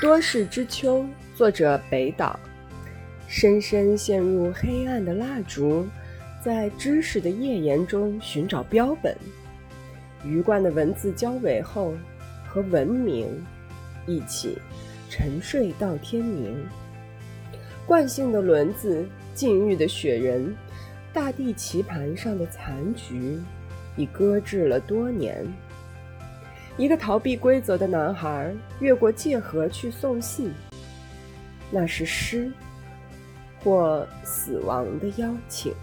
多事之秋，作者北岛。深深陷入黑暗的蜡烛，在知识的页岩中寻找标本。鱼贯的文字交尾后，和文明一起沉睡到天明。惯性的轮子，禁欲的雪人，大地棋盘上的残局，已搁置了多年。一个逃避规则的男孩越过界河去送信，那是诗，或死亡的邀请。